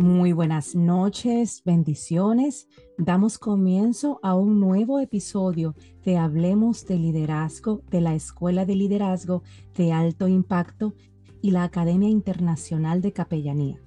Muy buenas noches, bendiciones. Damos comienzo a un nuevo episodio de Hablemos de Liderazgo de la Escuela de Liderazgo de Alto Impacto y la Academia Internacional de Capellanía.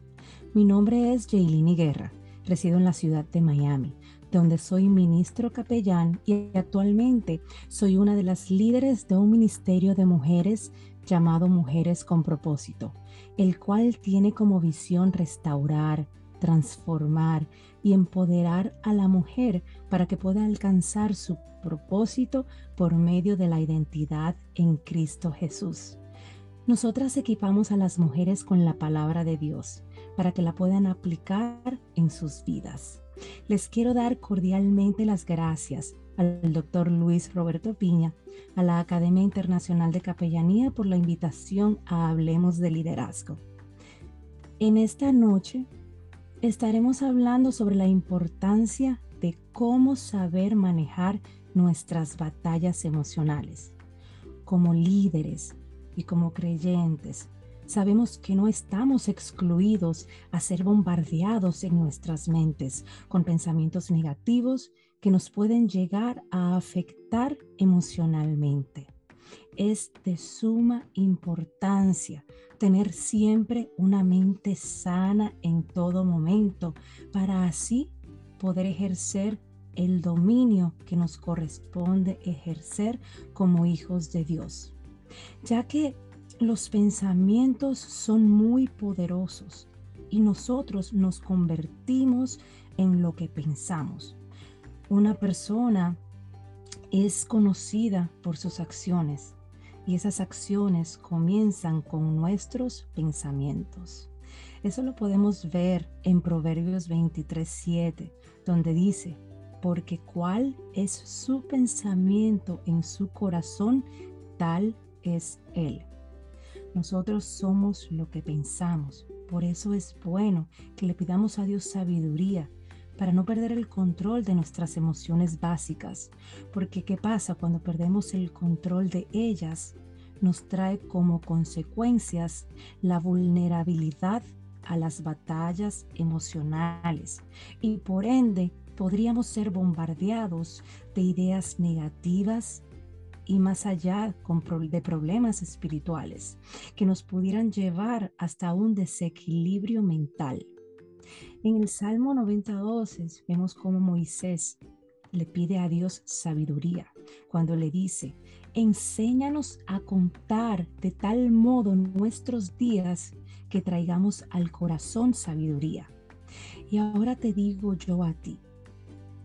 Mi nombre es Jaylini Guerra, resido en la ciudad de Miami, donde soy ministro capellán y actualmente soy una de las líderes de un ministerio de mujeres llamado Mujeres con propósito el cual tiene como visión restaurar, transformar y empoderar a la mujer para que pueda alcanzar su propósito por medio de la identidad en Cristo Jesús. Nosotras equipamos a las mujeres con la palabra de Dios para que la puedan aplicar en sus vidas. Les quiero dar cordialmente las gracias al doctor Luis Roberto Piña, a la Academia Internacional de Capellanía por la invitación a Hablemos de Liderazgo. En esta noche estaremos hablando sobre la importancia de cómo saber manejar nuestras batallas emocionales. Como líderes y como creyentes, sabemos que no estamos excluidos a ser bombardeados en nuestras mentes con pensamientos negativos que nos pueden llegar a afectar emocionalmente. Es de suma importancia tener siempre una mente sana en todo momento para así poder ejercer el dominio que nos corresponde ejercer como hijos de Dios. Ya que los pensamientos son muy poderosos y nosotros nos convertimos en lo que pensamos. Una persona es conocida por sus acciones y esas acciones comienzan con nuestros pensamientos. Eso lo podemos ver en Proverbios 23:7, donde dice, porque cuál es su pensamiento en su corazón, tal es él. Nosotros somos lo que pensamos. Por eso es bueno que le pidamos a Dios sabiduría para no perder el control de nuestras emociones básicas, porque ¿qué pasa cuando perdemos el control de ellas? Nos trae como consecuencias la vulnerabilidad a las batallas emocionales y por ende podríamos ser bombardeados de ideas negativas y más allá de problemas espirituales que nos pudieran llevar hasta un desequilibrio mental. En el Salmo 92 vemos cómo Moisés le pide a Dios sabiduría cuando le dice, enséñanos a contar de tal modo nuestros días que traigamos al corazón sabiduría. Y ahora te digo yo a ti,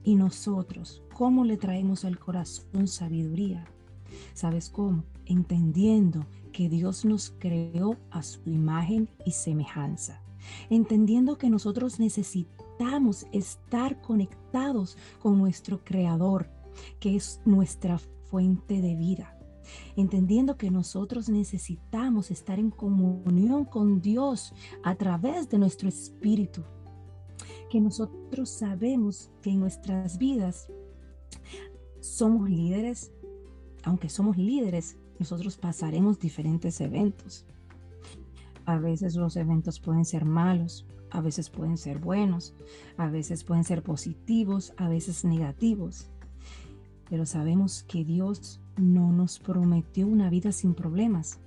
y nosotros, ¿cómo le traemos al corazón sabiduría? ¿Sabes cómo? Entendiendo que Dios nos creó a su imagen y semejanza entendiendo que nosotros necesitamos estar conectados con nuestro Creador, que es nuestra fuente de vida. Entendiendo que nosotros necesitamos estar en comunión con Dios a través de nuestro espíritu. Que nosotros sabemos que en nuestras vidas somos líderes. Aunque somos líderes, nosotros pasaremos diferentes eventos. A veces los eventos pueden ser malos, a veces pueden ser buenos, a veces pueden ser positivos, a veces negativos. Pero sabemos que Dios no nos prometió una vida sin problemas,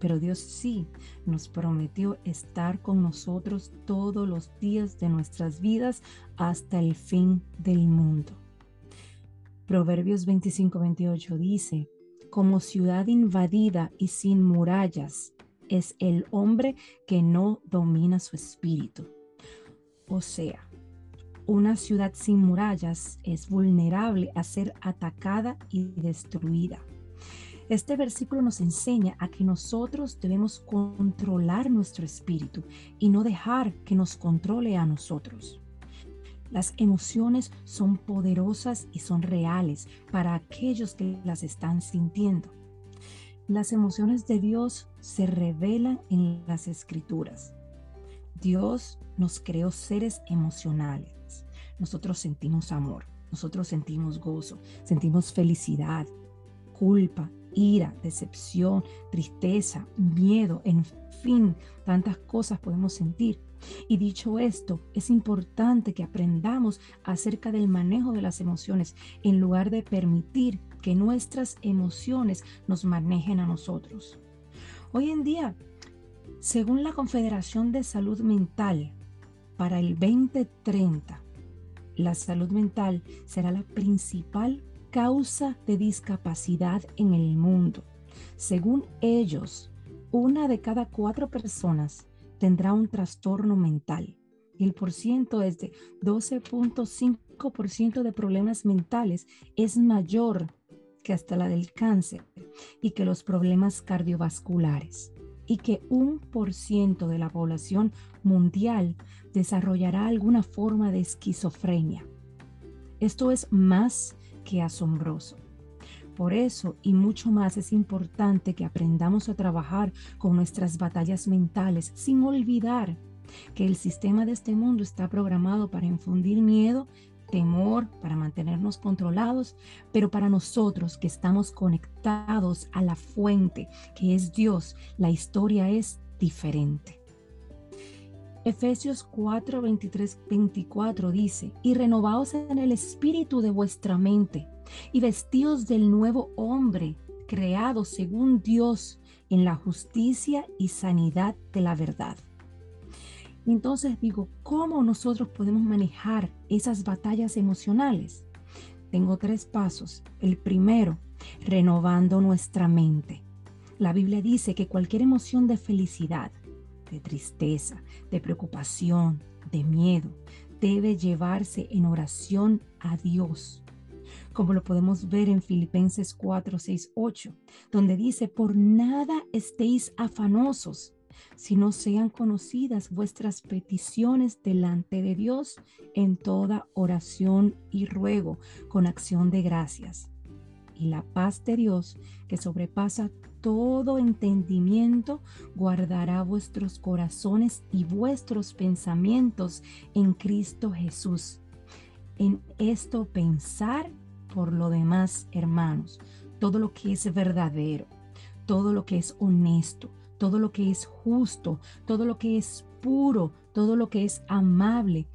pero Dios sí nos prometió estar con nosotros todos los días de nuestras vidas hasta el fin del mundo. Proverbios 25-28 dice, como ciudad invadida y sin murallas, es el hombre que no domina su espíritu. O sea, una ciudad sin murallas es vulnerable a ser atacada y destruida. Este versículo nos enseña a que nosotros debemos controlar nuestro espíritu y no dejar que nos controle a nosotros. Las emociones son poderosas y son reales para aquellos que las están sintiendo. Las emociones de Dios se revelan en las escrituras. Dios nos creó seres emocionales. Nosotros sentimos amor, nosotros sentimos gozo, sentimos felicidad, culpa, ira, decepción, tristeza, miedo, en fin, tantas cosas podemos sentir. Y dicho esto, es importante que aprendamos acerca del manejo de las emociones en lugar de permitir que nuestras emociones nos manejen a nosotros. Hoy en día, según la Confederación de Salud Mental, para el 2030, la salud mental será la principal causa de discapacidad en el mundo. Según ellos, una de cada cuatro personas tendrá un trastorno mental. El porciento es de 12.5% de problemas mentales es mayor que hasta la del cáncer y que los problemas cardiovasculares y que un por ciento de la población mundial desarrollará alguna forma de esquizofrenia. Esto es más que asombroso. Por eso y mucho más es importante que aprendamos a trabajar con nuestras batallas mentales sin olvidar que el sistema de este mundo está programado para infundir miedo, temor, para mantenernos controlados, pero para nosotros que estamos conectados a la fuente, que es Dios, la historia es diferente. Efesios 4, 23, 24 dice, y renovaos en el espíritu de vuestra mente y vestidos del nuevo hombre, creado según Dios en la justicia y sanidad de la verdad. Entonces digo, ¿cómo nosotros podemos manejar esas batallas emocionales? Tengo tres pasos. El primero, renovando nuestra mente. La Biblia dice que cualquier emoción de felicidad, de tristeza, de preocupación, de miedo, debe llevarse en oración a Dios como lo podemos ver en Filipenses 4, 6, 8, donde dice, por nada estéis afanosos, si no sean conocidas vuestras peticiones delante de Dios en toda oración y ruego con acción de gracias. Y la paz de Dios, que sobrepasa todo entendimiento, guardará vuestros corazones y vuestros pensamientos en Cristo Jesús. En esto pensar por lo demás, hermanos, todo lo que es verdadero, todo lo que es honesto, todo lo que es justo, todo lo que es puro, todo lo que es amable,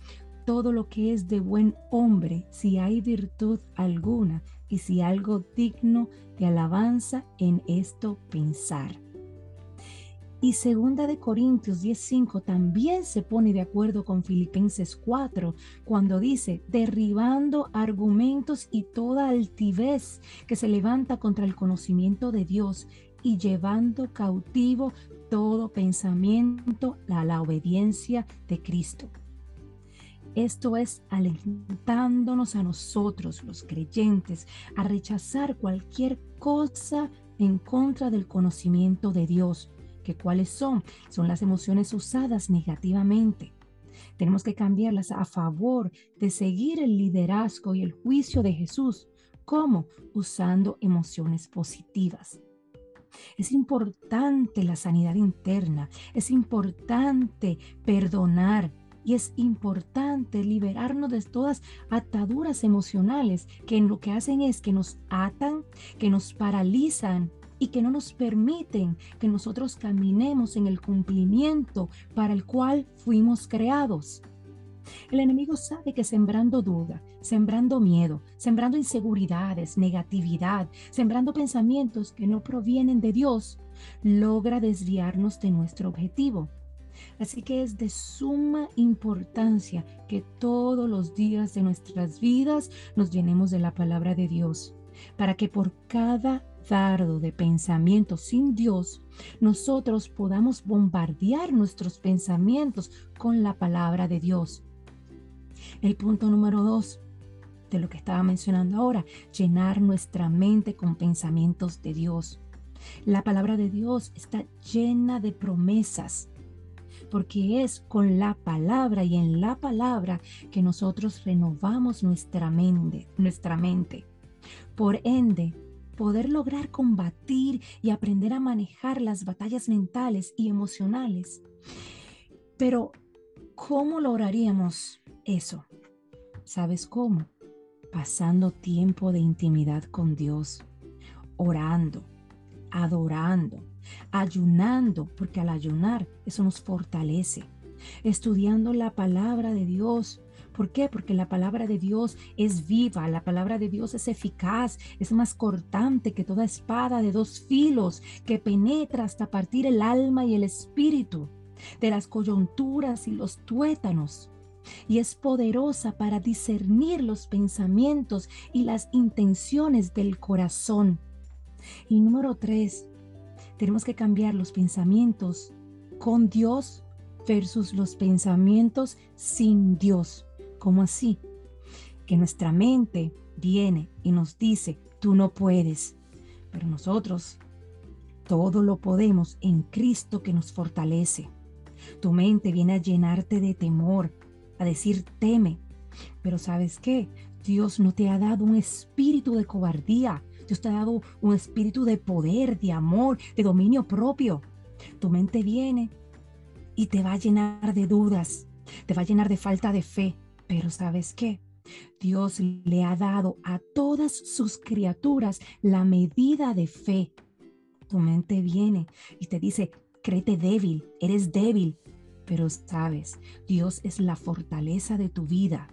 todo lo que es de buen hombre, si hay virtud alguna y si algo digno de alabanza en esto pensar. Y segunda de Corintios 10:5 también se pone de acuerdo con Filipenses 4 cuando dice, derribando argumentos y toda altivez que se levanta contra el conocimiento de Dios y llevando cautivo todo pensamiento a la obediencia de Cristo. Esto es alentándonos a nosotros, los creyentes, a rechazar cualquier cosa en contra del conocimiento de Dios que cuáles son, son las emociones usadas negativamente. Tenemos que cambiarlas a favor de seguir el liderazgo y el juicio de Jesús. ¿Cómo? Usando emociones positivas. Es importante la sanidad interna, es importante perdonar y es importante liberarnos de todas ataduras emocionales que lo que hacen es que nos atan, que nos paralizan y que no nos permiten que nosotros caminemos en el cumplimiento para el cual fuimos creados. El enemigo sabe que sembrando duda, sembrando miedo, sembrando inseguridades, negatividad, sembrando pensamientos que no provienen de Dios, logra desviarnos de nuestro objetivo. Así que es de suma importancia que todos los días de nuestras vidas nos llenemos de la palabra de Dios, para que por cada dardo de pensamientos sin Dios, nosotros podamos bombardear nuestros pensamientos con la palabra de Dios. El punto número dos de lo que estaba mencionando ahora, llenar nuestra mente con pensamientos de Dios. La palabra de Dios está llena de promesas porque es con la palabra y en la palabra que nosotros renovamos nuestra mente, nuestra mente. Por ende, poder lograr combatir y aprender a manejar las batallas mentales y emocionales. Pero, ¿cómo lograríamos eso? ¿Sabes cómo? Pasando tiempo de intimidad con Dios, orando, adorando, ayunando, porque al ayunar eso nos fortalece, estudiando la palabra de Dios. ¿Por qué? Porque la palabra de Dios es viva, la palabra de Dios es eficaz, es más cortante que toda espada de dos filos que penetra hasta partir el alma y el espíritu, de las coyunturas y los tuétanos y es poderosa para discernir los pensamientos y las intenciones del corazón. Y número tres, tenemos que cambiar los pensamientos con Dios versus los pensamientos sin Dios. ¿Cómo así? Que nuestra mente viene y nos dice, tú no puedes, pero nosotros todo lo podemos en Cristo que nos fortalece. Tu mente viene a llenarte de temor, a decir teme. Pero sabes qué? Dios no te ha dado un espíritu de cobardía. Dios te ha dado un espíritu de poder, de amor, de dominio propio. Tu mente viene y te va a llenar de dudas, te va a llenar de falta de fe. Pero sabes qué? Dios le ha dado a todas sus criaturas la medida de fe. Tu mente viene y te dice, créete débil, eres débil, pero sabes, Dios es la fortaleza de tu vida.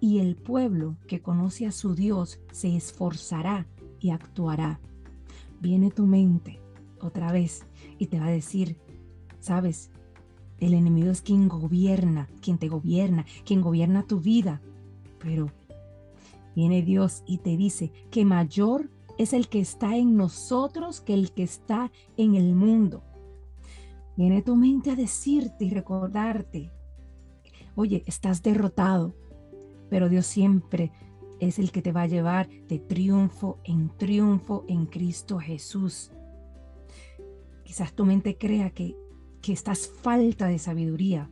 Y el pueblo que conoce a su Dios se esforzará y actuará. Viene tu mente otra vez y te va a decir, sabes, el enemigo es quien gobierna, quien te gobierna, quien gobierna tu vida. Pero viene Dios y te dice que mayor es el que está en nosotros que el que está en el mundo. Viene tu mente a decirte y recordarte, oye, estás derrotado, pero Dios siempre es el que te va a llevar de triunfo en triunfo en Cristo Jesús. Quizás tu mente crea que, que estás falta de sabiduría,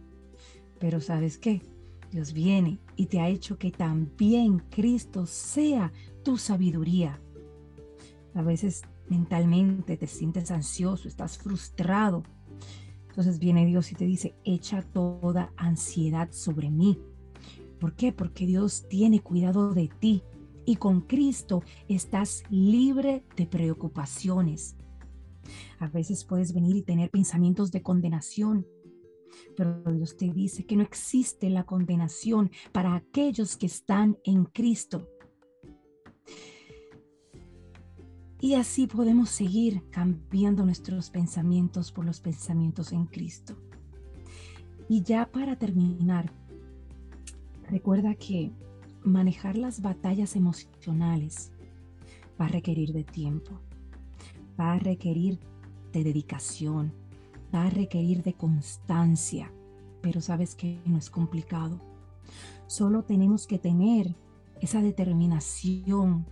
pero ¿sabes qué? Dios viene y te ha hecho que también Cristo sea tu sabiduría. A veces mentalmente te sientes ansioso, estás frustrado, entonces viene Dios y te dice, echa toda ansiedad sobre mí. ¿Por qué? Porque Dios tiene cuidado de ti y con Cristo estás libre de preocupaciones. A veces puedes venir y tener pensamientos de condenación, pero Dios te dice que no existe la condenación para aquellos que están en Cristo. Y así podemos seguir cambiando nuestros pensamientos por los pensamientos en Cristo. Y ya para terminar, recuerda que manejar las batallas emocionales va a requerir de tiempo, va a requerir de dedicación, va a requerir de constancia, pero sabes que no es complicado. Solo tenemos que tener esa determinación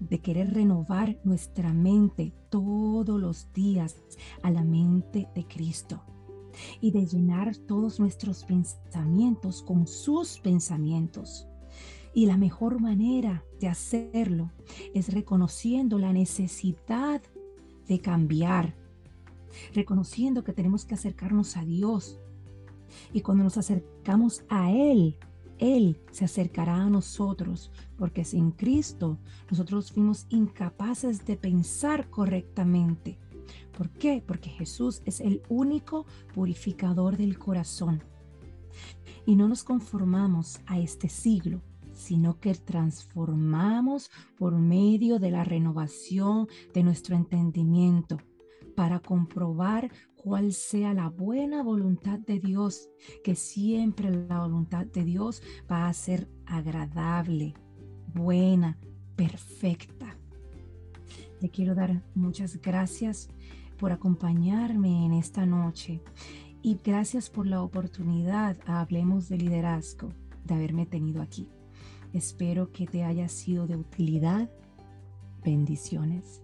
de querer renovar nuestra mente todos los días a la mente de Cristo y de llenar todos nuestros pensamientos con sus pensamientos. Y la mejor manera de hacerlo es reconociendo la necesidad de cambiar, reconociendo que tenemos que acercarnos a Dios. Y cuando nos acercamos a Él, él se acercará a nosotros, porque sin Cristo nosotros fuimos incapaces de pensar correctamente. ¿Por qué? Porque Jesús es el único purificador del corazón. Y no nos conformamos a este siglo, sino que transformamos por medio de la renovación de nuestro entendimiento para comprobar cuál sea la buena voluntad de Dios, que siempre la voluntad de Dios va a ser agradable, buena, perfecta. Te quiero dar muchas gracias por acompañarme en esta noche y gracias por la oportunidad Hablemos de Liderazgo de haberme tenido aquí. Espero que te haya sido de utilidad. Bendiciones.